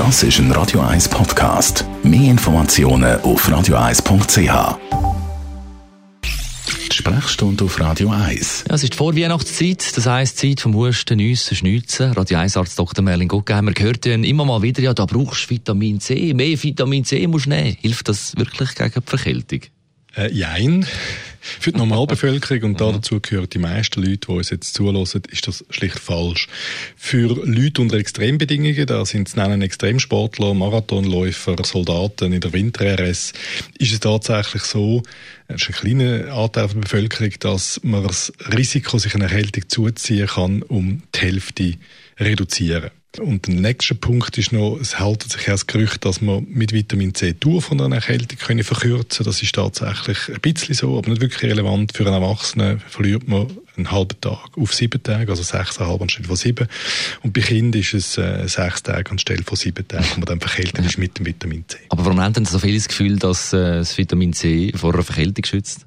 Das ist ein Radio 1 Podcast. Mehr Informationen auf radio1.ch. Die Sprechstunde auf Radio 1. Ja, es ist die Vorweihnachtszeit, das heisst Zeit vom Husten, Nüssen, Schnitzen. Radio 1 Arzt Dr. Merlin Guggenheim, wir gehört ja immer mal wieder, ja, da brauchst du Vitamin C, mehr Vitamin C musst du nehmen. Hilft das wirklich gegen die Verkältung? Äh, jein. Für die Normalbevölkerung, und da dazu gehören die meisten Leute, die uns jetzt zulassen, ist das schlicht falsch. Für Leute unter Extrembedingungen, da sind es nennen Extremsportler, Marathonläufer, Soldaten in der Winter-RS, ist es tatsächlich so, es ist ein kleiner Anteil der Bevölkerung, dass man das Risiko, sich eine Erkältung zuziehen kann, um die Hälfte reduzieren. Und der nächste Punkt ist noch, es hält sich das Gerücht, dass man mit Vitamin C die Tour von einer Erkältung können verkürzen Das ist tatsächlich ein bisschen so, aber nicht wirklich relevant. Für einen Erwachsenen verliert man einen halben Tag auf sieben Tage, also sechseinhalb anstelle von sieben. Und bei Kindern ist es äh, sechs Tage anstelle von sieben Tagen, wo man dann verkältet ist mit dem Vitamin C. Aber warum haben denn so viele das Gefühl, dass äh, das Vitamin C vor einer Verkältung schützt?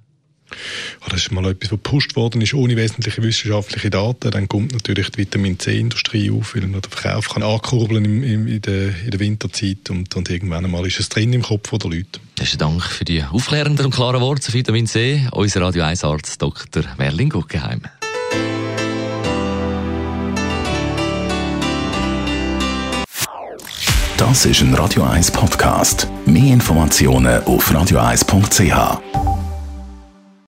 Ja, das ist mal etwas, was gepusht worden ist, ohne wesentliche wissenschaftliche Daten. Dann kommt natürlich die Vitamin C-Industrie auf, weil man den Verkauf kann ankurbeln im, im, in, der, in der Winterzeit und, und irgendwann einmal ist es drin im Kopf der Leute. Besten Dank für die aufklärenden und klaren Worte zu Vitamin C. Unser Radio 1 Arzt Dr. Merlin Guggenheim. Das ist ein Radio 1 Podcast. Mehr Informationen auf radio1.ch.